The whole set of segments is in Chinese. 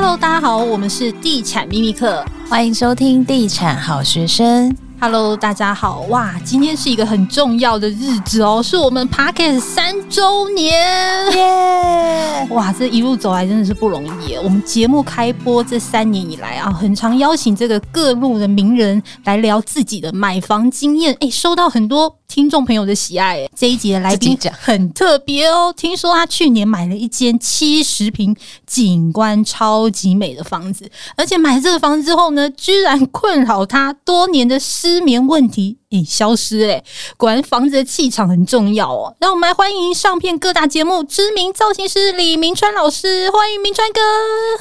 Hello，大家好，我们是地产秘密客，欢迎收听地产好学生。Hello，大家好！哇，今天是一个很重要的日子哦，是我们 Podcast 三周年耶!哇，这一路走来真的是不容易。我们节目开播这三年以来啊，很常邀请这个各路的名人来聊自己的买房经验，哎，收到很多听众朋友的喜爱。哎，这一集的来宾很特别哦，听说他去年买了一间七十平、景观超级美的房子，而且买这个房子之后呢，居然困扰他多年的失失眠问题已消失哎，果然房子的气场很重要哦。让我们来欢迎上片各大节目知名造型师李明川老师，欢迎明川哥。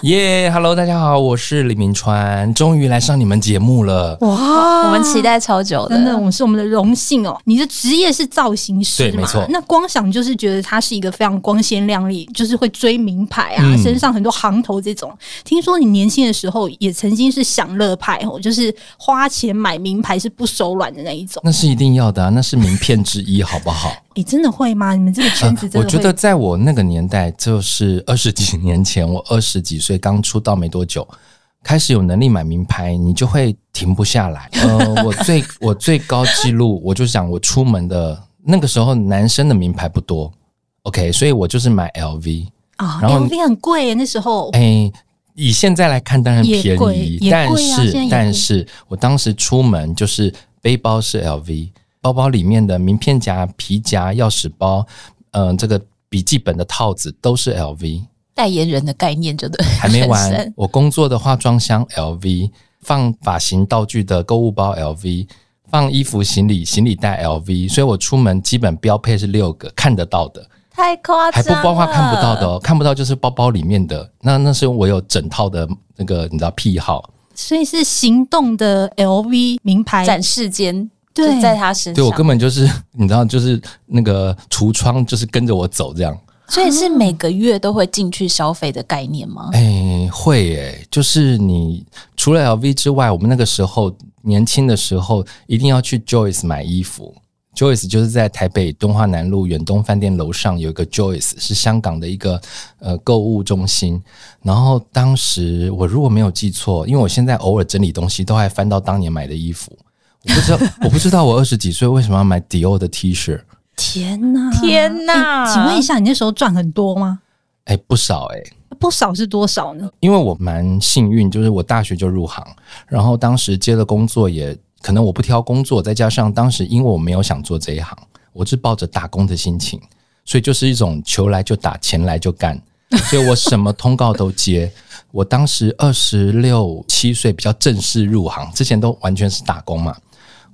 耶、yeah，Hello，大家好，我是李明川，终于来上你们节目了。哇，我们期待超久的，真的，我们是我们的荣幸哦。你的职业是造型师，对，没错。那光想就是觉得他是一个非常光鲜亮丽，就是会追名牌啊，嗯、身上很多行头这种。听说你年轻的时候也曾经是享乐派哦，就是花钱买名牌。是不手软的那一种，那是一定要的啊，那是名片之一，好不好？你真的会吗？你们这个圈子真的会？呃，我觉得在我那个年代，就是二十几年前，我二十几岁刚出道没多久，开始有能力买名牌，你就会停不下来。呃，我最我最高记录，我就想我出门的那个时候，男生的名牌不多，OK，所以我就是买 LV 啊，然后 LV 很贵耶，那时候，哎。以现在来看，当然便宜，但是、啊、但是我当时出门就是背包是 LV，包包里面的名片夹、皮夹、钥匙包，嗯、呃，这个笔记本的套子都是 LV。代言人的概念就对。还没完，我工作的化妆箱 LV，放发型道具的购物包 LV，放衣服、行李、行李袋 LV，所以我出门基本标配是六个看得到的。太夸张，还不包括看不到的哦，看不到就是包包里面的。那那是我有整套的那个你知道癖好，所以是行动的 LV 名牌展示间，对，在他身上。对，我根本就是你知道，就是那个橱窗，就是跟着我走这样。所以是每个月都会进去消费的概念吗？哎、欸，会哎、就是你除了 LV 之外，我们那个时候年轻的时候一定要去 Joyce 买衣服。Joyce 就是在台北东华南路远东饭店楼上有一个 Joyce，是香港的一个呃购物中心。然后当时我如果没有记错，因为我现在偶尔整理东西都还翻到当年买的衣服，我不知道 我不知道我二十几岁为什么要买 Dior 的 T 恤。天哪，天哪！欸，请问一下，你那时候赚很多吗？哎，欸，不少哎，欸，不少是多少呢？因为我蛮幸运，就是我大学就入行，然后当时接的工作也。可能我不挑工作，再加上当时因为我没有想做这一行，我是抱着打工的心情，所以就是一种求来就打，钱来就干，所以我什么通告都接。我当时二十六七岁，比较正式入行，之前都完全是打工嘛。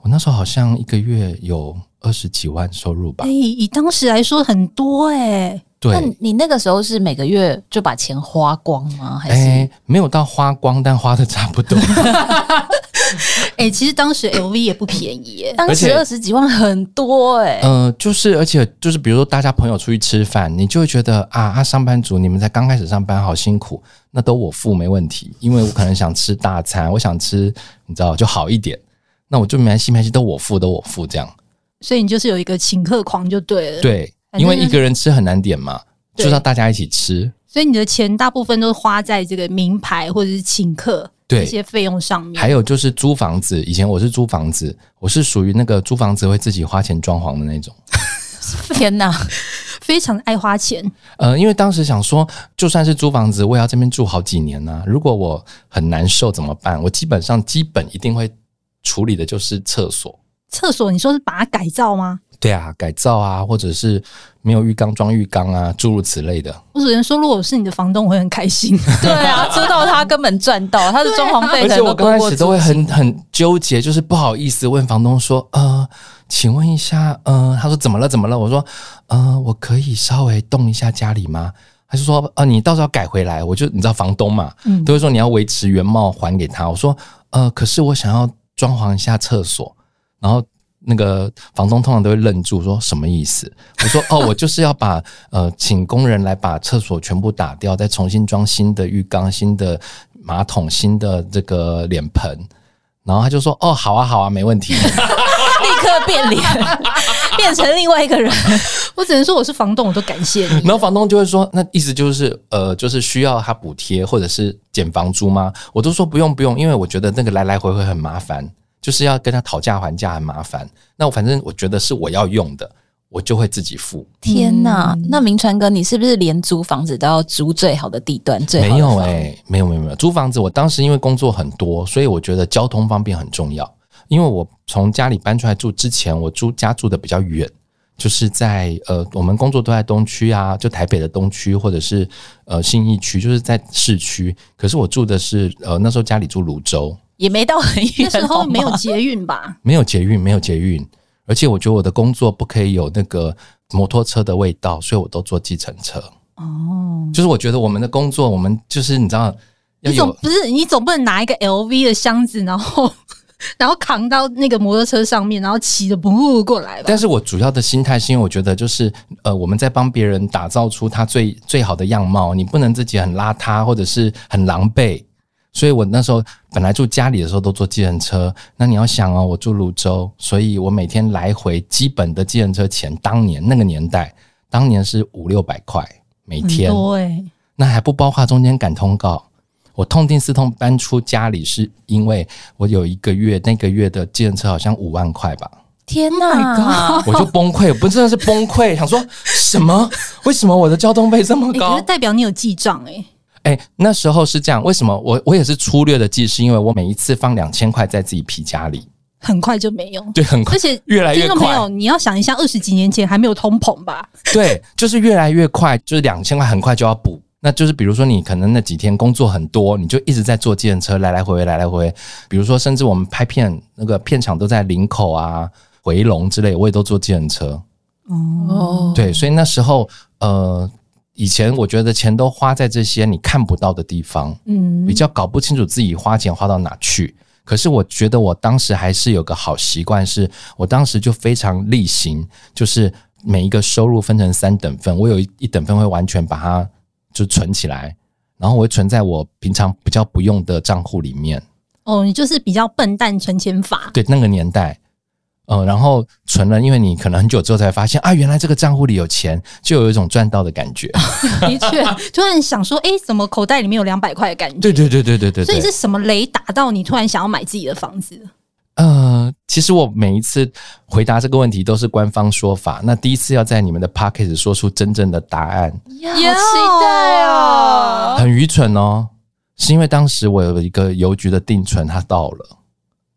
我那时候好像一个月有二十几万收入吧？哎，以当时来说很多哎。对，那你那个时候是每个月就把钱花光吗？还是、欸、没有到花光，但花的差不多。哎、欸，其实当时 LV 也不便宜耶，当时二十几万很多哎。嗯、呃，就是而且就是，比如说大家朋友出去吃饭，你就会觉得啊啊，上班族你们才刚开始上班，好辛苦，那都我付没问题，因为我可能想吃大餐，我想吃你知道就好一点，那我就没关系没关系，都我付都我付这样。所以你就是有一个请客狂就对了。对。因为一个人吃很难点嘛，就是要大家一起吃，所以你的钱大部分都是花在这个名牌或者是请客这些费用上面。还有就是租房子，以前我是租房子，我是属于那个租房子会自己花钱装潢的那种。天哪，非常爱花钱。呃，因为当时想说，就算是租房子，我也要这边住好几年呢、啊。如果我很难受怎么办？我基本上基本一定会处理的就是厕所。厕所，你说是把它改造吗？对啊，改造啊，或者是没有浴缸装浴缸啊，诸如此类的。我只能说，如果是你的房东，我会很开心。对啊，知道他根本赚到，他的装潢费。而且我刚开始都会很很纠结，就是不好意思问房东说：“呃，请问一下，呃，他说怎么了？怎么了？”我说：“呃，我可以稍微动一下家里吗？”他就说：“呃，你到时候改回来。”我就你知道房东嘛，嗯，都会说你要维持原貌还给他。我说：“呃，可是我想要装潢一下厕所，然后。”那个房东通常都会愣住，说什么意思？我说哦，我就是要把呃，请工人来把厕所全部打掉，再重新装新的浴缸、新的马桶、新的这个脸盆。然后他就说哦，好啊，好啊，没问题。立刻变脸，变成另外一个人。我只能说我是房东，我都感谢你。然后房东就会说，那意思就是呃，就是需要他补贴或者是减房租吗？我都说不用不用，因为我觉得那个来来回回很麻烦，就是要跟他讨价还价很麻烦。那我反正我觉得是我要用的。我就会自己付。天哪，那明川哥，你是不是连租房子都要租最好的地段？最好没有哎、欸，没有没有没有，租房子我当时因为工作很多，所以我觉得交通方便很重要。因为我从家里搬出来住之前，我住家住的比较远，就是在呃，我们工作都在东区啊，就台北的东区或者是呃信义区，就是在市区。可是我住的是呃那时候家里住泸州，也没到很远，那时候没有捷运吧？没有捷运，没有捷运。而且我觉得我的工作不可以有那个摩托车的味道，所以我都坐计程车。哦，就是我觉得我们的工作，我们就是你知道，你总不是你总不能拿一个 LV 的箱子，然后然后扛到那个摩托车上面，然后骑着不过来吧。但是我主要的心态是因为我觉得就是呃，我们在帮别人打造出他最最好的样貌，你不能自己很邋遢或者是很狼狈。所以我那时候本来住家里的时候都坐计程车，那你要想哦，我住泸州，所以我每天来回基本的计程车钱，当年那个年代，当年是五六百块每天，对，那还不包括中间赶通告。我痛定思痛搬出家里，是因为我有一个月那个月的计程车好像五万块吧？天哪！Oh、我就崩溃，我不真的是崩溃，想说什么？为什么我的交通费这么高？欸、代表你有记账哎、欸。哎、欸，那时候是这样，为什么我我也是粗略的记，是因为我每一次放两千块在自己皮夹里，很快就没有，对，很快，而且越来越快。没有，你要想一下，二十几年前还没有通膨吧？对，就是越来越快，就是两千块很快就要补。那就是比如说你可能那几天工作很多，你就一直在坐计程车来来回回来来回回。比如说，甚至我们拍片那个片场都在林口啊、回龙之类，我也都坐计程车。哦，对，所以那时候呃。以前我觉得钱都花在这些你看不到的地方，嗯，比较搞不清楚自己花钱花到哪去。可是我觉得我当时还是有个好习惯，是我当时就非常例行，就是每一个收入分成三等份，我有一等份会完全把它就存起来，然后我会存在我平常比较不用的账户里面。哦，你就是比较笨蛋存钱法，对，那个年代。嗯，然后存了，因为你可能很久之后才发现啊，原来这个账户里有钱，就有一种赚到的感觉。的确，突然想说，哎，怎么口袋里面有两百块的感觉？对对对对对对。所以是什么雷打到你，突然想要买自己的房子？呃，其实我每一次回答这个问题都是官方说法，那第一次要在你们的 podcast 说出真正的答案，好期待哦！很愚蠢哦，是因为当时我有一个邮局的定存，它到了。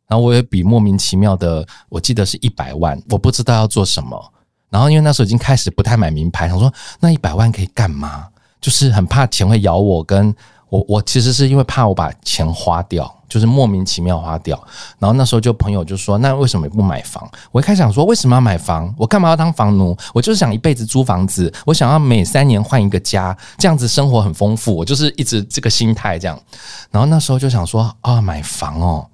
然后我有笔莫名其妙的，我记得是一百万，我不知道要做什么。然后因为那时候已经开始不太买名牌，想说那一百万可以干嘛？就是很怕钱会咬我，跟我我其实是因为怕我把钱花掉，就是莫名其妙花掉。然后那时候就朋友就说，那为什么不买房？我一开始想说，为什么要买房？我干嘛要当房奴？我就是想一辈子租房子，我想要每三年换一个家，这样子生活很丰富。我就是一直这个心态这样。然后那时候就想说啊，买房哦。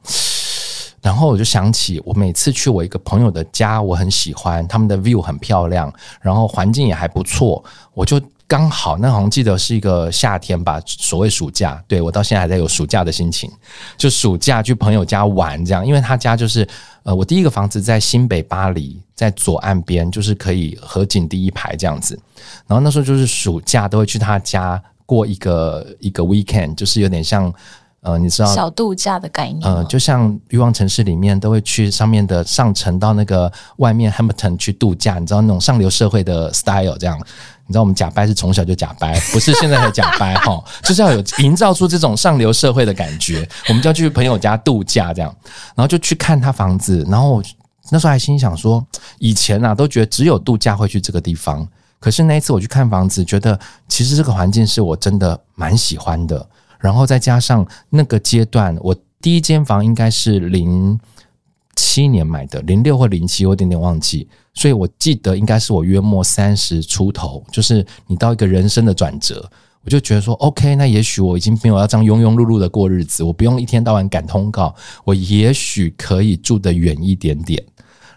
然后我就想起，我每次去我一个朋友的家，我很喜欢他们的 view 很漂亮，然后环境也还不错。我就刚好那好像记得是一个夏天吧，所谓暑假，对，我到现在还在有暑假的心情，就暑假去朋友家玩这样。因为他家就是呃，我第一个房子在新北巴黎，在左岸边，就是可以河景第一排这样子。然后那时候就是暑假都会去他家过一个一个 weekend，就是有点像。呃，你知道小度假的概念，呃，就像欲望城市里面都会去上面的上层到那个外面 Hampton 去度假，你知道那种上流社会的 style 这样。你知道我们假掰是从小就假掰，不是现在才假掰哈，就是要有营造出这种上流社会的感觉。我们就要去朋友家度假这样，然后就去看他房子，然后那时候还心想说，以前啊都觉得只有度假会去这个地方，可是那一次我去看房子，觉得其实这个环境是我真的蛮喜欢的。然后再加上那个阶段，我第一间房应该是零七年买的，零六或零七，有点点忘记。所以我记得应该是我约莫三十出头，就是你到一个人生的转折，我就觉得说，OK，那也许我已经没有要这样庸庸碌碌的过日子，我不用一天到晚赶通告，我也许可以住得远一点点。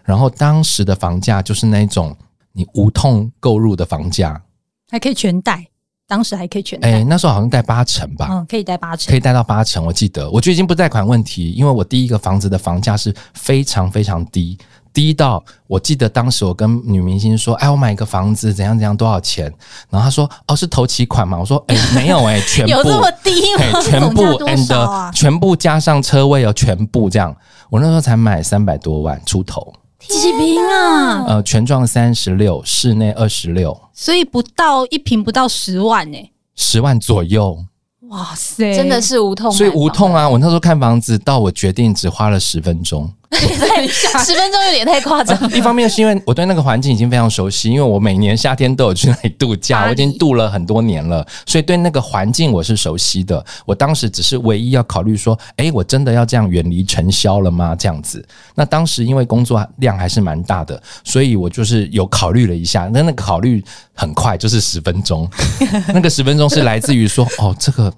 然后当时的房价就是那种你无痛购入的房价，还可以全贷。当时还可以全贷？哎，那时候好像贷八成吧，嗯，可以贷八成，可以贷到八成。我记得，我觉得已经不贷款问题，因为我第一个房子的房价是非常非常低。低到我记得当时我跟女明星说：“哎，我买一个房子怎样怎样多少钱？”然后她说：“哦，是头期款嘛？”我说：“哎，没有哎，全部有这么低吗？全部多少啊？全部加上车位哦，全部这样。我那时候才买三百多万出头，几平啊？呃，全幢三十六，室内二十六，所以不到一平不到十万呢，十万左右。哇塞，真的是无痛，所以无痛啊！我那时候看房子到我决定只花了十分钟。十分钟有点太夸张。一方面是因为我对那个环境已经非常熟悉，因为我每年夏天都有去那里度假，我已经度了很多年了，所以对那个环境我是熟悉的。我当时只是唯一要考虑说，哎，我真的要这样远离尘嚣了吗？这样子。那当时因为工作量还是蛮大的，所以我就是有考虑了一下。那那个考虑很快，就是十分钟。那个十分钟是来自于说，哦，这个。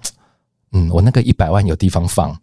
嗯，我那个一百万有地方放。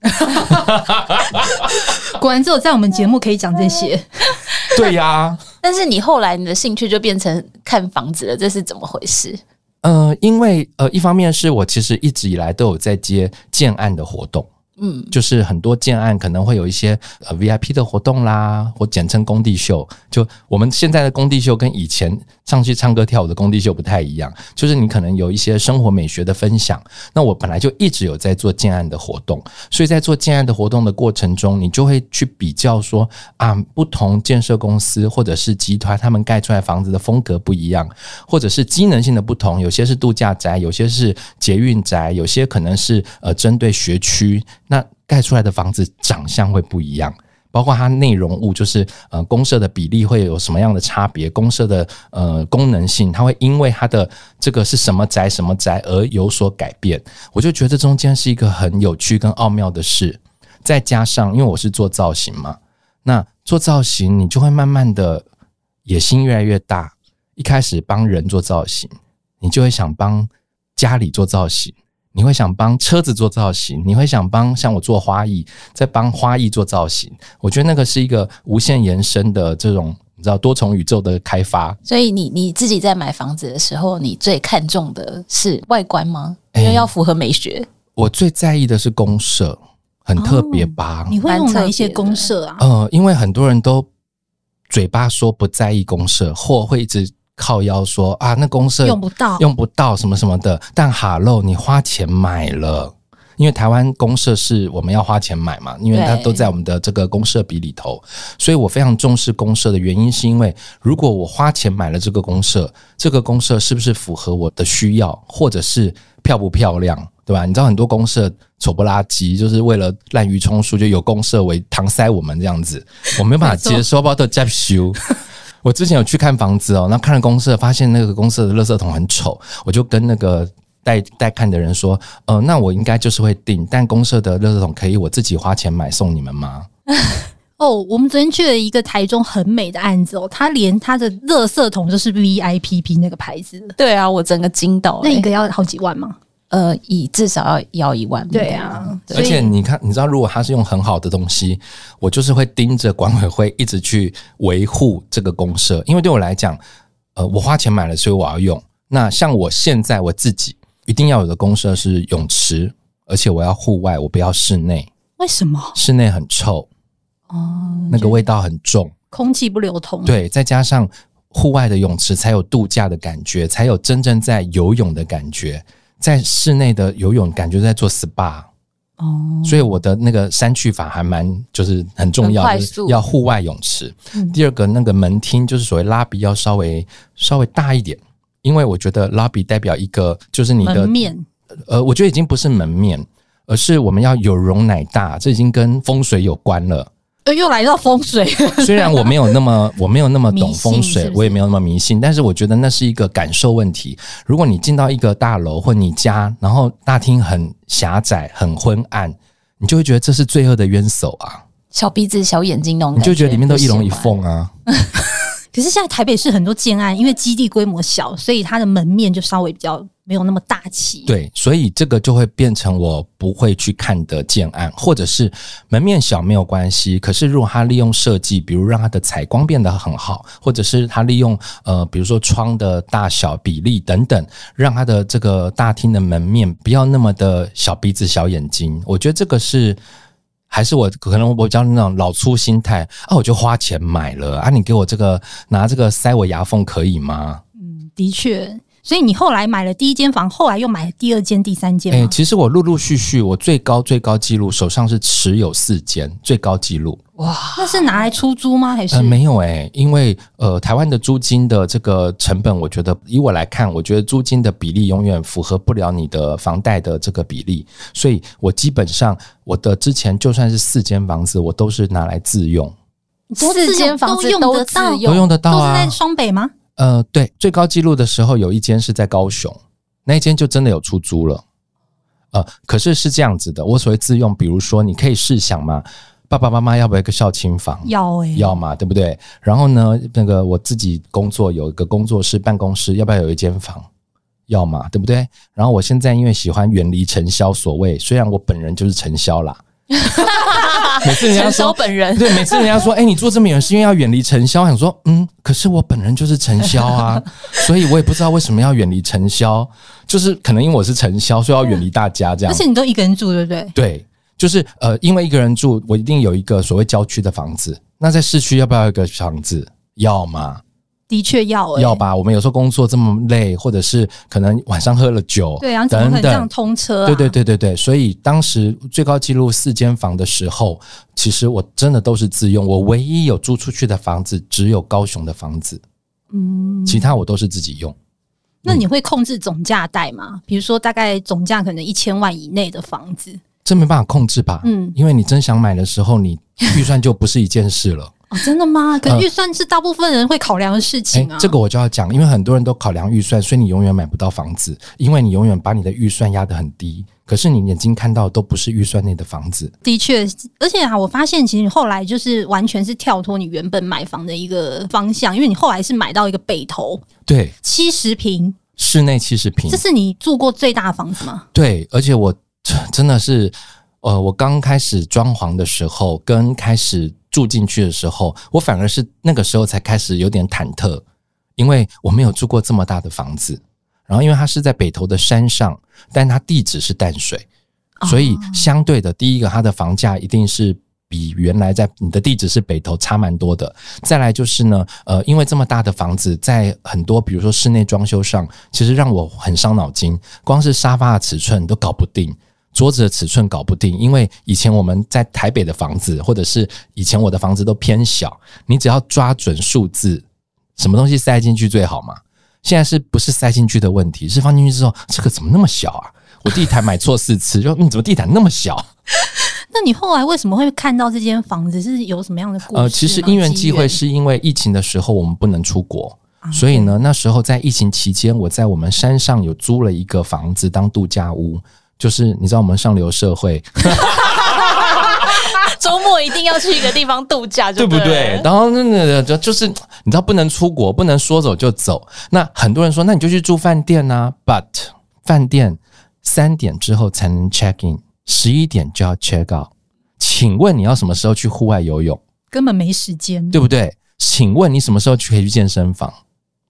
果然只有在我们节目可以讲这些。对呀、啊，但是你后来你的兴趣就变成看房子了，这是怎么回事？呃，因为呃，一方面是我其实一直以来都有在接建案的活动。嗯，就是很多建案可能会有一些呃 VIP 的活动啦，或简称工地秀。就我们现在的工地秀跟以前上去唱歌跳舞的工地秀不太一样，就是你可能有一些生活美学的分享。那我本来就一直有在做建案的活动，所以在做建案的活动的过程中，你就会去比较说啊，不同建设公司或者是集团他们盖出来房子的风格不一样，或者是机能性的不同，有些是度假宅，有些是捷运宅，有些可能是呃针对学区。那盖出来的房子长相会不一样，包括它内容物，就是呃公社的比例会有什么样的差别，公社的呃功能性，它会因为它的这个是什么宅什么宅而有所改变。我就觉得中间是一个很有趣跟奥妙的事。再加上因为我是做造型嘛，那做造型你就会慢慢的野心越来越大。一开始帮人做造型，你就会想帮家里做造型。你会想帮车子做造型，你会想帮像我做花艺，在帮花艺做造型。我觉得那个是一个无限延伸的这种，你知道多重宇宙的开发。所以你你自己在买房子的时候，你最看重的是外观吗？因为要符合美学。欸，我最在意的是公社，很特别吧？哦，你会用哪一些公社啊？呃，因为很多人都嘴巴说不在意公社，或会一直。靠腰说啊，那公社用不到，用不到什么什么的。但哈喽，你花钱买了，因为台湾公社是我们要花钱买嘛，因为它都在我们的这个公社比里头。所以我非常重视公社的原因，是因为如果我花钱买了这个公社，这个公社是不是符合我的需要，或者是漂不漂亮，对吧？你知道很多公社丑不拉几，就是为了滥竽充数，就有公社为搪塞我们这样子，我没有办法接受，包括接修。我之前有去看房子哦，那看了公社，发现那个公社的垃圾桶很丑，我就跟那个带带看的人说，呃，那我应该就是会订，但公社的垃圾桶可以我自己花钱买送你们吗？哦，我们昨天去了一个台中很美的案子哦，他连他的垃圾桶就是 VIPP 那个牌子，对啊，我整个惊到，那一个要好几万吗？呃，以至少要要一万，对啊，而且你看，你知道，如果他是用很好的东西，我就是会盯着管委会一直去维护这个公社，因为对我来讲，呃，我花钱买了，所以我要用。那像我现在我自己一定要有的公社是泳池，而且我要户外，我不要室内。为什么？室内很臭哦，那个味道很重，空气不流通。对，再加上户外的泳池才有度假的感觉，才有真正在游泳的感觉。在室内的游泳感觉在做 SPA 哦，所以我的那个删去法还蛮就是很重要，就是要户外泳池。第二个那个门厅就是所谓 lobby 要稍微稍微大一点，因为我觉得 lobby 代表一个就是你的门面，呃，我觉得已经不是门面，而是我们要有容乃大，这已经跟风水有关了。又来到风水，虽然我没有那么我没有那么懂风水，是是我也没有那么迷信，但是我觉得那是一个感受问题。如果你进到一个大楼或你家，然后大厅很狭窄、很昏暗，你就会觉得这是罪恶的冤首啊！小鼻子、小眼睛那种，你就觉得里面都一龙一凤啊！可是现在台北市很多建案，因为基地规模小，所以它的门面就稍微比较。没有那么大气，对，所以这个就会变成我不会去看的建案，或者是门面小没有关系。可是如果他利用设计，比如让它的采光变得很好，或者是他利用呃，比如说窗的大小比例等等，让他的这个大厅的门面不要那么的小鼻子小眼睛，我觉得这个是还是我可能我比较那种老粗心态啊，我就花钱买了啊，你给我这个拿这个塞我牙缝可以吗？嗯，的确。所以你后来买了第一间房，后来又买了第二间、第三间。哎、欸，其实我陆陆续续，我最高最高记录手上是持有四间，最高记录。哇，那是拿来出租吗？还是？呃、没有哎、欸，因为呃，台湾的租金的这个成本，我觉得以我来看，我觉得租金的比例永远符合不了你的房贷的这个比例，所以我基本上我的之前就算是四间房子，我都是拿来自用。四间房子都自用，都用得到啊？都是在双北吗？呃，对，最高纪录的时候有一间是在高雄，那一间就真的有出租了。呃，可是是这样子的，我所谓自用，比如说你可以试想嘛，爸爸妈妈要不要一个孝亲房？要诶、欸，要嘛，对不对？然后呢，那个我自己工作有一个工作室办公室，要不要有一间房？要嘛，对不对？然后我现在因为喜欢远离尘嚣，所谓虽然我本人就是尘嚣啦。每次人家说本人 对，每次人家说，哎、欸，你住这么远是因为要远离尘嚣。我想说，嗯，可是我本人就是尘嚣啊，所以我也不知道为什么要远离尘嚣，就是可能因为我是尘嚣，所以要远离大家这样。而且你都一个人住，对不对？对，就是呃，因为一个人住，我一定有一个所谓郊区的房子。那在市区要不要一个房子？要吗？的确要、欸，要吧？我们有时候工作这么累，或者是可能晚上喝了酒，对啊，怎么可能这样通车、啊？对对对对对，所以当时最高纪录四间房的时候，其实我真的都是自用。我唯一有租出去的房子只有高雄的房子，嗯，其他我都是自己用。那你会控制总价带吗？比如说大概总价可能一千万以内的房子，这没办法控制吧？嗯，因为你真想买的时候，你预算就不是一件事了。哦，真的吗？可预算是大部分人会考量的事情啊。呃欸、这个我就要讲，因为很多人都考量预算，所以你永远买不到房子，因为你永远把你的预算压得很低。可是你眼睛看到的都不是预算内的房子。的确，而且啊，我发现其实你后来就是完全是跳脱你原本买房的一个方向，因为你后来是买到一个北投，对，七十平，室内七十平，这是你住过最大的房子吗？对，而且我真的是，呃，我刚开始装潢的时候跟开始。住进去的时候，我反而是那个时候才开始有点忐忑，因为我没有住过这么大的房子。然后，因为它是在北投的山上，但它地址是淡水，所以相对的，第一个它的房价一定是比原来在你的地址是北投差蛮多的。再来就是呢，呃，因为这么大的房子，在很多比如说室内装修上，其实让我很伤脑筋，光是沙发的尺寸都搞不定。桌子的尺寸搞不定，因为以前我们在台北的房子，或者是以前我的房子都偏小，你只要抓准数字，什么东西塞进去最好嘛？现在是不是塞进去的问题？是放进去之后，这个怎么那么小啊？我地毯买错四次，就你怎么地毯那么小？那你后来为什么会看到这间房子？是有什么样的故事？呃，其实因缘际会，是因为疫情的时候我们不能出国，所以呢，那时候在疫情期间，我在我们山上有租了一个房子当度假屋。就是你知道我们上流社会，周末一定要去一个地方度假，对不对？然后那个就就是你知道不能出国，不能说走就走。那很多人说，那你就去住饭店啊。But 饭店三点之后才能 check in，十一点就要 check out。请问你要什么时候去户外游泳？根本没时间，对不对？请问你什么时候去可以去健身房？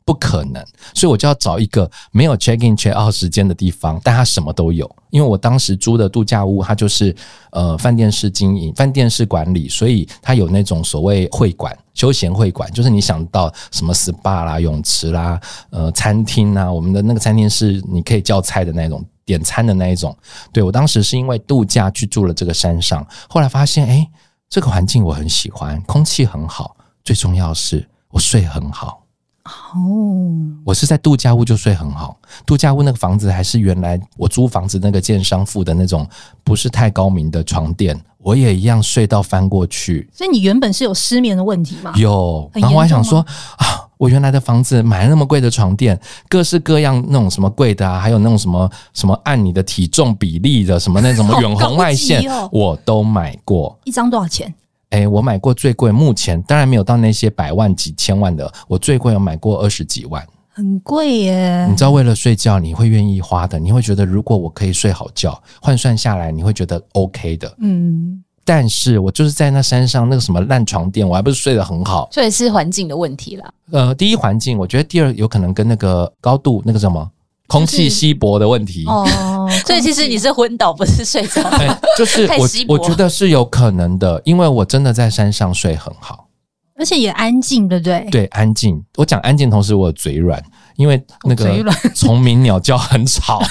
不可能，所以我就要找一个没有 check in check out 时间的地方，但它什么都有。因为我当时租的度假屋，它就是呃饭店式经营，饭店式管理，所以它有那种所谓会馆、休闲会馆，就是你想到什么 SPA 啦、泳池啦、呃餐厅啊，我们的那个餐厅是你可以叫菜的那种，点餐的那一种。对，我当时是因为度假去住了这个山上，后来发现哎、这个环境我很喜欢，空气很好，最重要是我睡很好。哦，我是在度假屋就睡很好，度假屋那个房子还是原来我租房子那个建商付的那种不是太高明的床垫，我也一样睡到翻过去。所以你原本是有失眠的问题吗？有，然后我还想说啊，我原来的房子买了那么贵的床垫，各式各样那种什么贵的啊，还有那种什么什么按你的体重比例的什么那种远红外线，我都买过。一张多少钱？哎，我买过最贵，目前当然没有到那些百万几千万的，我最贵有买过二十几万，很贵耶。你知道，为了睡觉，你会愿意花的，你会觉得如果我可以睡好觉，换算下来，你会觉得 OK 的。嗯。但是我就是在那山上那个什么烂床垫，我还不是睡得很好，所以是环境的问题啦。呃，第一环境，我觉得第二有可能跟那个高度那个什么空气稀薄的问题。哦，所以其实你是昏倒，不是睡着。欸，就是我我觉得是有可能的，因为我真的在山上睡很好，而且也安静，对不对？对，安静。我讲安静，同时我嘴软，因为那个虫鸣鸟叫很吵。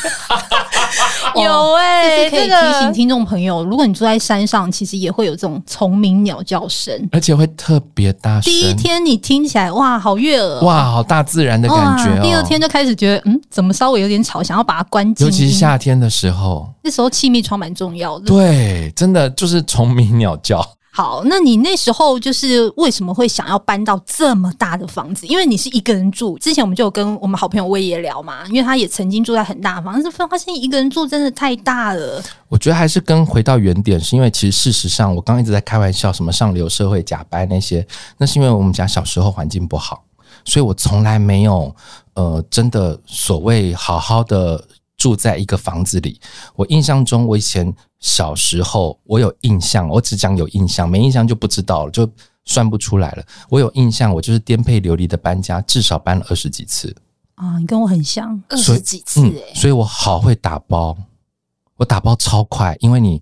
有哎、欸，可以提醒听众朋友，如果你住在山上，其实也会有这种虫鸣鸟叫声，而且会特别大声。第一天你听起来哇，好悦耳，哇，好大自然的感觉、哦。第二天就开始觉得，嗯，怎么稍微有点吵，想要把它关静。尤其是夏天的时候，那时候气密窗蛮重要的。对，真的就是虫鸣鸟叫。好，那你那时候就是为什么会想要搬到这么大的房子？因为你是一个人住。之前我们就有跟我们好朋友威爷聊嘛，因为他也曾经住在很大的房子，发现一个人住真的太大了。我觉得还是跟回到原点，是因为其实事实上，我刚刚一直在开玩笑，什么上流社会假掰那些，那是因为我们家小时候环境不好，所以我从来没有呃真的所谓好好的。住在一个房子里，我印象中，我以前小时候，我有印象，我只讲有印象，没印象就不知道了，就算不出来了。我有印象，我就是颠沛流离的搬家，至少搬了二十几次啊！你跟我很像，二十几次诶、欸嗯，所以我好会打包，我打包超快，因为你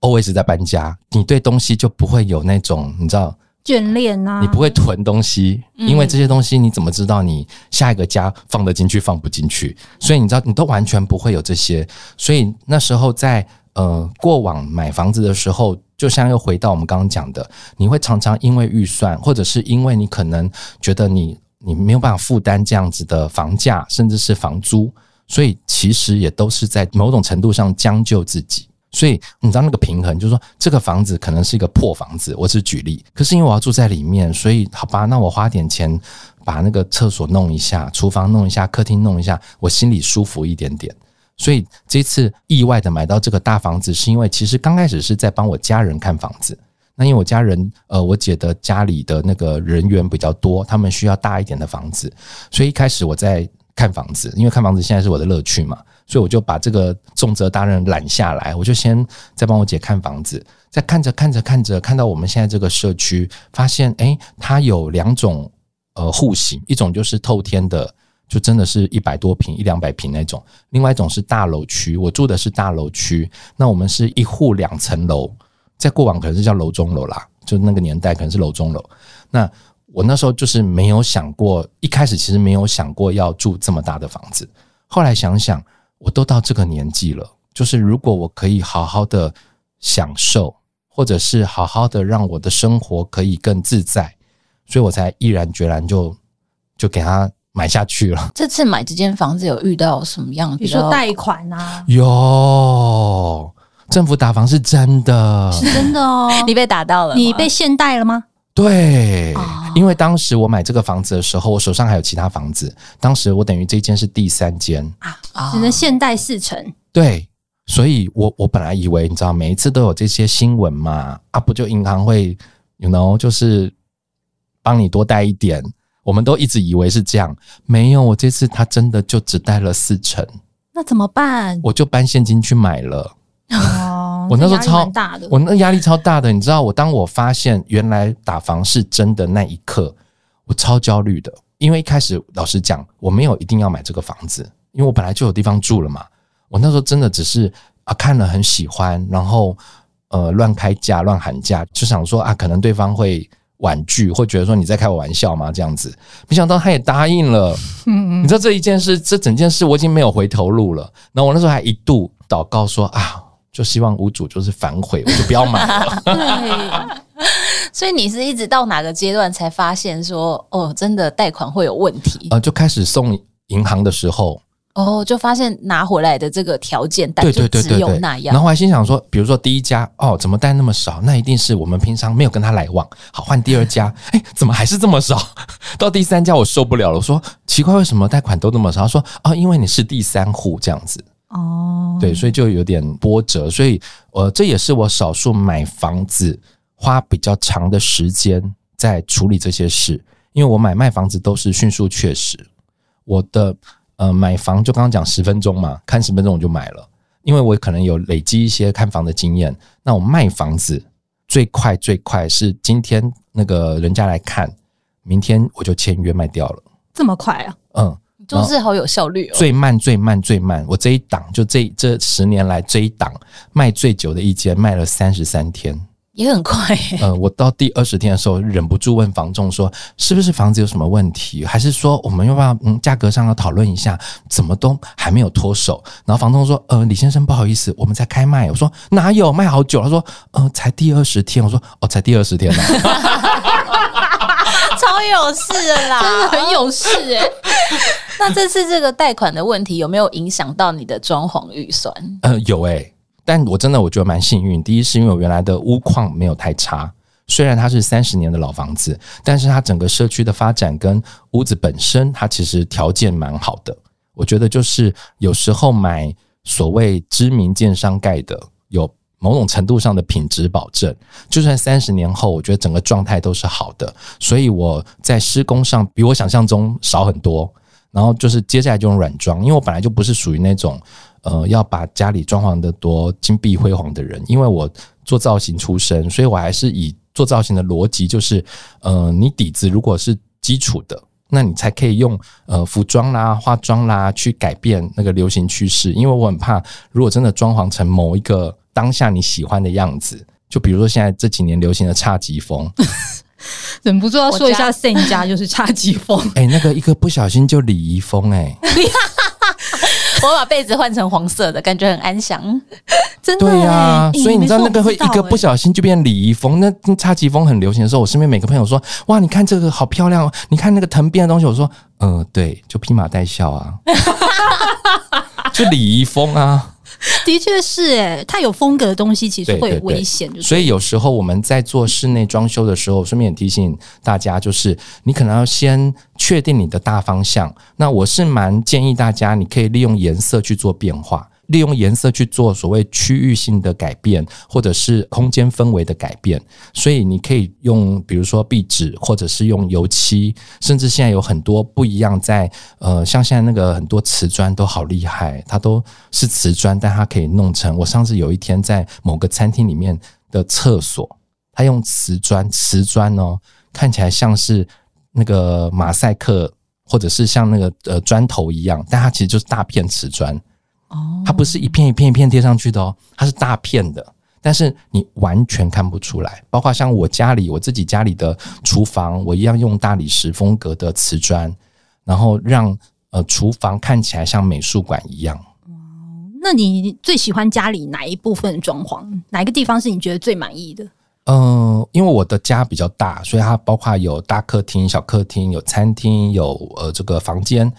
always 在搬家，你对东西就不会有那种你知道。眷恋啊！你不会囤东西，因为这些东西你怎么知道你下一个家放得进去放不进去？所以你知道你都完全不会有这些。所以那时候在呃过往买房子的时候，就像又回到我们刚刚讲的，你会常常因为预算，或者是因为你可能觉得你你没有办法负担这样子的房价，甚至是房租，所以其实也都是在某种程度上将就自己。所以你知道那个平衡，就是说这个房子可能是一个破房子，我只举例。可是因为我要住在里面，所以好吧，那我花点钱把那个厕所弄一下，厨房弄一下，客厅弄一下，我心里舒服一点点。所以这次意外的买到这个大房子，是因为其实刚开始是在帮我家人看房子。那因为我家人，呃，我姐的家里的那个人员比较多，他们需要大一点的房子，所以一开始我在看房子，因为看房子现在是我的乐趣嘛。所以我就把这个重责大任揽下来，我就先在帮我姐看房子，在看着看着看着，看到我们现在这个社区，发现诶，它有两种呃户型，一种就是透天的，就真的是一百多平、一两百平那种；另外一种是大楼区，我住的是大楼区，那我们是一户两层楼，在过往可能是叫楼中楼啦，就那个年代可能是楼中楼。那我那时候就是没有想过，一开始其实没有想过要住这么大的房子，后来想想。我都到这个年纪了，就是如果我可以好好的享受，或者是好好的让我的生活可以更自在，所以我才毅然决然就就给他买下去了。这次买这间房子有遇到什么样的？比如说贷款啊？有，政府打房是真的，是真的哦。你被打到了？你被限贷了吗？对，因为当时我买这个房子的时候，我手上还有其他房子。当时我等于这间是第三间啊，只能限贷四成。对，所以我我本来以为，你知道，每一次都有这些新闻嘛，啊，不就银行会，you know，就是帮你多贷一点。我们都一直以为是这样，没有，我这次他真的就只带了四成。那怎么办？我就搬现金去买了。哦，我那时候超大的，我那压力超大的，你知道，我当我发现原来打房是真的那一刻，我超焦虑的，因为一开始老实讲，我没有一定要买这个房子，因为我本来就有地方住了嘛。我那时候真的只是啊看了很喜欢，然后呃乱开价乱喊价，就想说啊可能对方会婉拒，会觉得说你在开我玩笑吗？这样子，没想到他也答应了。嗯嗯，你知道这一件事，这整件事我已经没有回头路了。然后我那时候还一度祷告说啊。就希望屋主就是反悔，我就不要买了。对，所以你是一直到哪个阶段才发现说，哦，真的贷款会有问题？呃，就开始送银行的时候，哦，就发现拿回来的这个条件，但就只有那样。然后我还心想说，比如说第一家，哦，怎么贷那么少？那一定是我们平常没有跟他来往。好，换第二家，哎，怎么还是这么少？到第三家我受不了了，我说奇怪，为什么贷款都那么少？他说，哦，因为你是第三户这样子。哦，对，所以就有点波折，所以呃，这也是我少数买房子花比较长的时间在处理这些事，因为我买卖房子都是迅速确实。我的呃买房就刚刚讲十分钟嘛，看十分钟我就买了，因为我可能有累积一些看房的经验。那我卖房子最快最快是今天那个人家来看，明天我就签约卖掉了，这么快啊？嗯。就是好有效率哦。最慢最慢最慢，我这一档就这这十年来这一档卖最久的一间卖了三十三天，也很快。呃，我到第二十天的时候忍不住问房仲说，是不是房子有什么问题，还是说我们要不要嗯价格上要讨论一下？怎么都还没有脱手？然后房东说，呃，李先生不好意思，我们在开卖。我说哪有卖好久？他说，呃，才第二十天。我说哦，才第二十天 呢。超有事的啦，真的很有事哎、欸。那这次这个贷款的问题有没有影响到你的装潢预算？呃，有诶、欸，但我真的我觉得蛮幸运。第一是因为我原来的屋况没有太差，虽然它是三十年的老房子，但是它整个社区的发展跟屋子本身，它其实条件蛮好的。我觉得就是有时候买所谓知名建商盖的，有某种程度上的品质保证，就算三十年后，我觉得整个状态都是好的。所以我在施工上比我想象中少很多。然后就是接下来就用软装，因为我本来就不是属于那种呃要把家里装潢的多金碧辉煌的人，因为我做造型出身，所以我还是以做造型的逻辑，就是呃你底子如果是基础的，那你才可以用呃服装啦、化妆啦去改变那个流行趋势。因为我很怕，如果真的装潢成某一个当下你喜欢的样子，就比如说现在这几年流行的侘寂风。忍不住要说一下，Sam 家就是侘寂风。哎、欸，那个一个不小心就礼仪风哎、欸。我把被子换成黄色的，感觉很安详。真的、欸。对呀、啊，所以你知道那个会一个不小心就变礼仪风。那插旗风很流行的时候，我身边每个朋友说：“哇，你看这个好漂亮哦！你看那个藤编的东西。”我说：“嗯、呃，对，就披麻戴孝啊，就礼仪风啊。” 的确是哎，太有风格的东西其实会有危险，所以有时候我们在做室内装修的时候，顺便也提醒大家，就是你可能要先确定你的大方向。那我是蛮建议大家，你可以利用颜色去做变化。利用颜色去做所谓区域性的改变，或者是空间氛围的改变，所以你可以用，比如说壁纸，或者是用油漆，甚至现在有很多不一样在，呃，像现在那个很多瓷砖都好厉害，它都是瓷砖，但它可以弄成。我上次有一天在某个餐厅里面的厕所，它用瓷砖，瓷砖哦，看起来像是那个马赛克，或者是像那个呃砖头一样，但它其实就是大片瓷砖。哦，它不是一片一片一片贴上去的哦，它是大片的，但是你完全看不出来。包括像我家里，我自己家里的厨房，我一样用大理石风格的瓷砖，然后让呃厨房看起来像美术馆一样。那你最喜欢家里哪一部分装潢？哪一个地方是你觉得最满意的？嗯、呃，因为我的家比较大，所以它包括有大客厅、小客厅，有餐厅，有呃这个房间。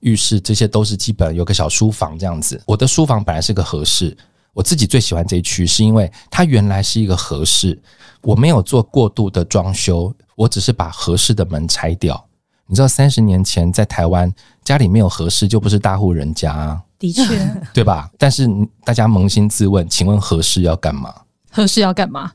浴室这些都是基本，有个小书房这样子。我的书房本来是个和室，我自己最喜欢这一区，是因为它原来是一个和室，我没有做过度的装修，我只是把和室的门拆掉。你知道，三十年前在台湾家里没有和室就不是大户人家啊，的确，对吧？但是大家扪心自问，请问和室要干嘛？和室要干嘛？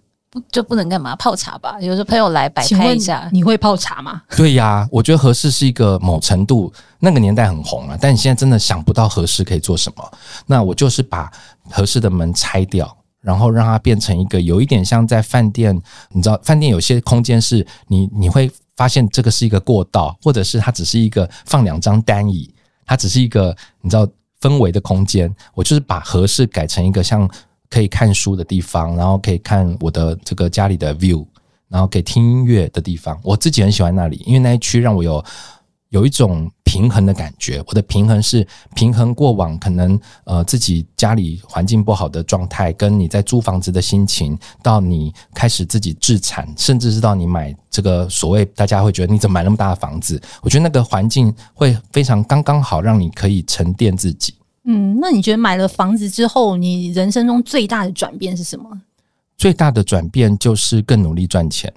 就不能干嘛？泡茶吧。有时候朋友来摆拍一下，你会泡茶吗？对呀、啊，我觉得合适是一个某程度那个年代很红啊，但你现在真的想不到合适可以做什么。那我就是把合适的门拆掉，然后让它变成一个有一点像在饭店。你知道，饭店有些空间是你你会发现这个是一个过道，或者是它只是一个放两张单椅，它只是一个你知道氛围的空间。我就是把合适改成一个像。可以看书的地方，然后可以看我的这个家里的 view，然后可以听音乐的地方，我自己很喜欢那里，因为那一区让我有有一种平衡的感觉。我的平衡是平衡过往可能呃自己家里环境不好的状态，跟你在租房子的心情，到你开始自己置产，甚至是到你买这个所谓大家会觉得你怎么买那么大的房子，我觉得那个环境会非常刚刚好，让你可以沉淀自己。嗯，那你觉得买了房子之后，你人生中最大的转变是什么？最大的转变就是更努力赚钱。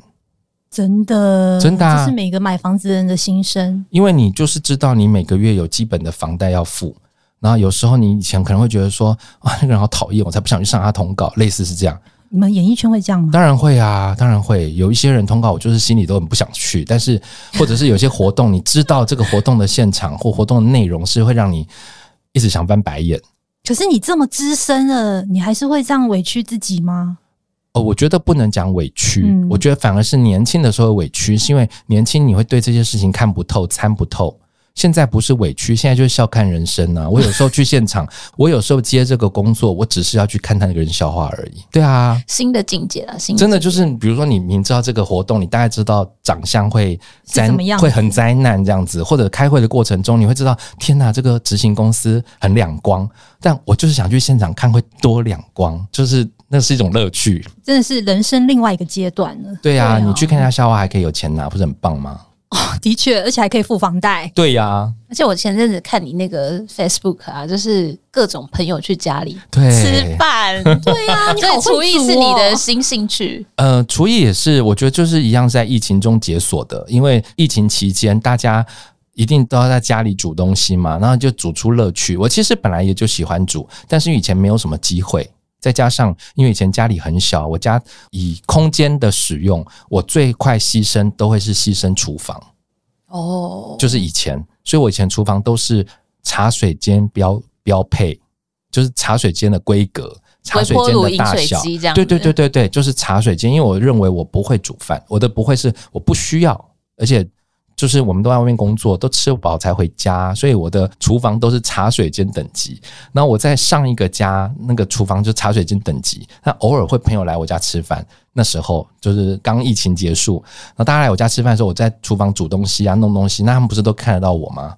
真的，真的啊，这是每个买房子的人的心声。因为你就是知道你每个月有基本的房贷要付，然后有时候你以前可能会觉得说啊，那个人好讨厌，我才不想去上他通告，类似是这样。你们演艺圈会这样吗？当然会啊，当然会。有一些人通告我，就是心里都很不想去。但是，或者是有些活动，你知道这个活动的现场或活动的内容是会让你一直想翻白眼。可是你这么资深了，你还是会这样委屈自己吗？哦，我觉得不能讲委屈，嗯、我觉得反而是年轻的时候委屈，是因为年轻你会对这些事情看不透、参不透。现在不是委屈，现在就是笑看人生啊！我有时候去现场，我有时候接这个工作，我只是要去看他那个人笑话而已。对啊，新的境界啊，新的真的就是，比如说你明知道这个活动，你大概知道长相会灾怎么样，会很灾难这样子，或者开会的过程中，你会知道，天哪，这个执行公司很两光。但我就是想去现场看会多两光，就是那是一种乐趣，真的是人生另外一个阶段了。对啊，你去看一下笑话还可以有钱拿，不是很棒吗？哦，的确，而且还可以付房贷。对呀、啊，而且我前阵子看你那个 Facebook 啊，就是各种朋友去家里对吃饭。对呀、啊，你好会煮哦、厨艺是你的新兴趣。呃，厨艺也是，我觉得就是一样，在疫情中解锁的。因为疫情期间，大家一定都要在家里煮东西嘛，然后就煮出乐趣。我其实本来也就喜欢煮，但是以前没有什么机会。再加上，因为以前家里很小，我家以空间的使用，我最快牺牲都会是牺牲厨房。哦，就是以前，所以我以前厨房都是茶水间标标配，就是茶水间的规格，茶水间的大小，对对对对对，就是茶水间。因为我认为我不会煮饭，我的不会是我不需要，而且。就是我们都在外面工作，都吃不饱才回家，所以我的厨房都是茶水间等级。那我在上一个家那个厨房就茶水间等级，那偶尔会朋友来我家吃饭，那时候就是刚疫情结束，那大家来我家吃饭的时候，我在厨房煮东西啊、弄东西，那他们不是都看得到我吗？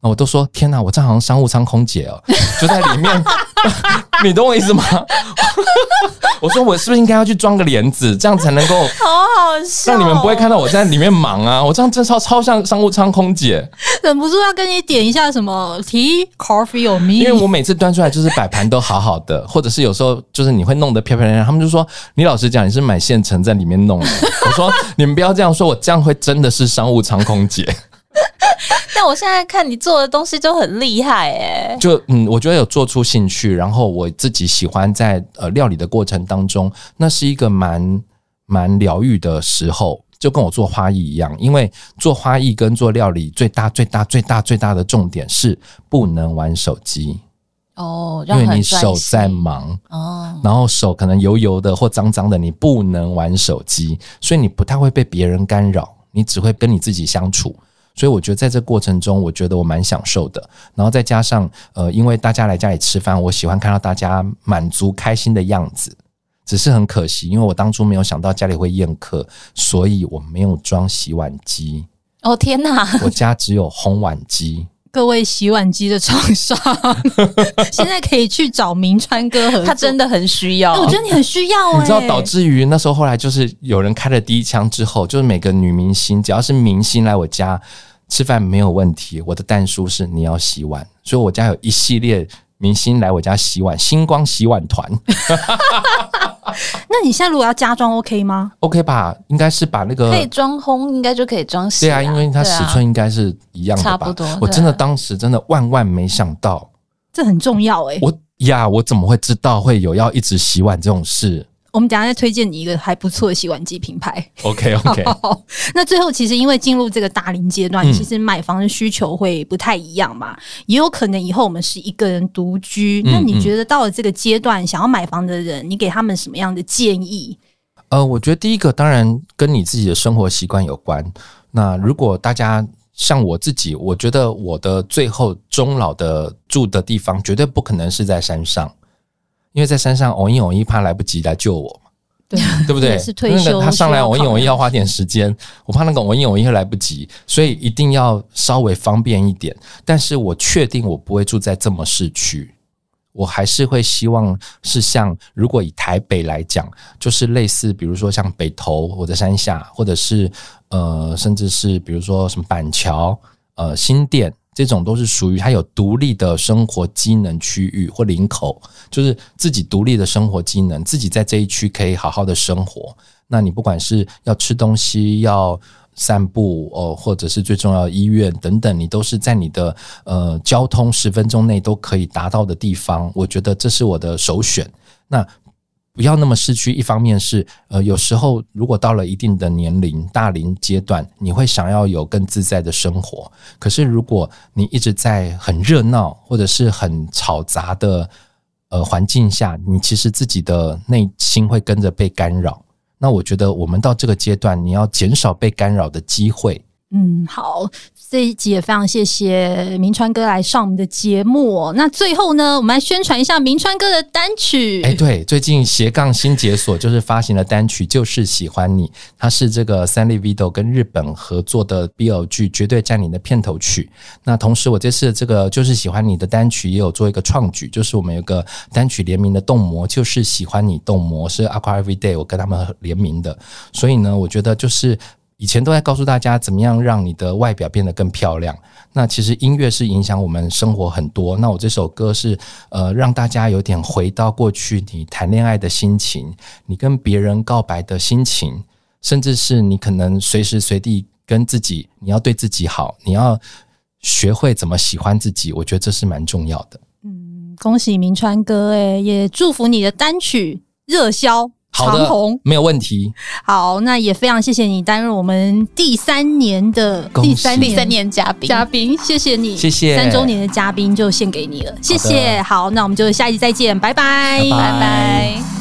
那我都说天哪，我这好像商务舱空姐哦，就在里面，你懂我意思吗？我说我是不是应该要去装个帘子，这样才能够好好笑，让你们不会看到我在里面忙啊？我这样真超超像商务舱空姐，忍不住要跟你点一下什么 tea coffee or me，因为我每次端出来就是摆盘都好好的，或者是有时候就是你会弄得漂漂亮亮，他们就说你老实讲你是买现成在里面弄的，我说你们不要这样说，我这样会真的是商务舱空姐。但我现在看你做的东西就很厉害哎，就嗯，我觉得有做出兴趣，然后我自己喜欢在呃料理的过程当中，那是一个蛮蛮疗愈的时候，就跟我做花艺一样，因为做花艺跟做料理最大最大最大最大的重点是不能玩手机。哦，因为你手在忙哦，然后手可能油油的或脏脏的，你不能玩手机，所以你不太会被别人干扰，你只会跟你自己相处。所以我觉得在这过程中，我觉得我蛮享受的。然后再加上，呃，因为大家来家里吃饭，我喜欢看到大家满足开心的样子。只是很可惜，因为我当初没有想到家里会宴客，所以我没有装洗碗机。哦天哪！我家只有烘碗机。各位洗碗机的厂商，现在可以去找明川哥合作，他真的很需要。我觉得你很需要欸，你知道导致于那时候后来就是有人开了第一枪之后，就是每个女明星只要是明星来我家吃饭没有问题，我的蛋叔是你要洗碗，所以我家有一系列明星来我家洗碗，星光洗碗团。那你现在如果要加装，OK 吗？OK 吧，应该是把那个可以装烘，应该就可以装洗。对啊，因为它尺寸应该是一样的吧？差不多。我真的当时真的万万没想到，这很重要哎、欸。我呀，我怎么会知道会有要一直洗碗这种事？我们等下再推荐你一个还不错的洗碗机品牌。OK OK 好好。那最后，其实因为进入这个大龄阶段，其实买房的需求会不太一样嘛，也有可能以后我们是一个人独居。那你觉得到了这个阶段，想要买房的人，你给他们什么样的建议？呃，我觉得第一个当然跟你自己的生活习惯有关。那如果大家像我自己，我觉得我的最后终老的住的地方绝对不可能是在山上。因为在山上，偶一偶一怕来不及来救我嘛，对对不对？是退休，那个他上来偶一偶一要花点时间，我怕那个偶一偶一会来不及，所以一定要稍微方便一点。但是我确定我不会住在这么市区，我还是会希望是像如果以台北来讲，就是类似比如说像北投或者山下，或者是呃，甚至是比如说什么板桥、呃新店。这种都是属于它有独立的生活机能区域或领口，就是自己独立的生活机能，自己在这一区可以好好的生活。那你不管是要吃东西、要散步哦，或者是最重要的医院等等，你都是在你的呃交通十分钟内都可以达到的地方。我觉得这是我的首选。那不要那么市侩。一方面是呃，有时候如果到了一定的年龄大龄阶段，你会想要有更自在的生活。可是如果你一直在很热闹或者是很嘈杂的呃环境下，你其实自己的内心会跟着被干扰。那我觉得我们到这个阶段，你要减少被干扰的机会。嗯，好。这一集也非常谢谢明川哥来上我们的节目。那最后呢，我们来宣传一下明川哥的单曲。哎，对，最近斜杠新解锁就是发行了单曲，就是喜欢你。它是这个三立 Vido 跟日本合作的 BL 剧《绝对占领》的片头曲。那同时，我这次这个就是喜欢你的单曲也有做一个创举，就是我们有个单曲联名的动模，就是喜欢你动模是 Aqua Everyday 我跟他们联名的。所以呢，我觉得就是。以前都在告诉大家怎么样让你的外表变得更漂亮。那其实音乐是影响我们生活很多。那我这首歌是呃让大家有点回到过去，你谈恋爱的心情，你跟别人告白的心情，甚至是你可能随时随地跟自己，你要对自己好，你要学会怎么喜欢自己。我觉得这是蛮重要的。嗯，恭喜明川哥诶，也祝福你的单曲热销。好的，没有问题。好，那也非常谢谢你担任我们第三年的第三第三年嘉宾嘉宾，谢谢你，谢谢三周年的嘉宾就献给你了，谢谢。好，那我们就下一集再见，拜拜，拜拜。拜拜。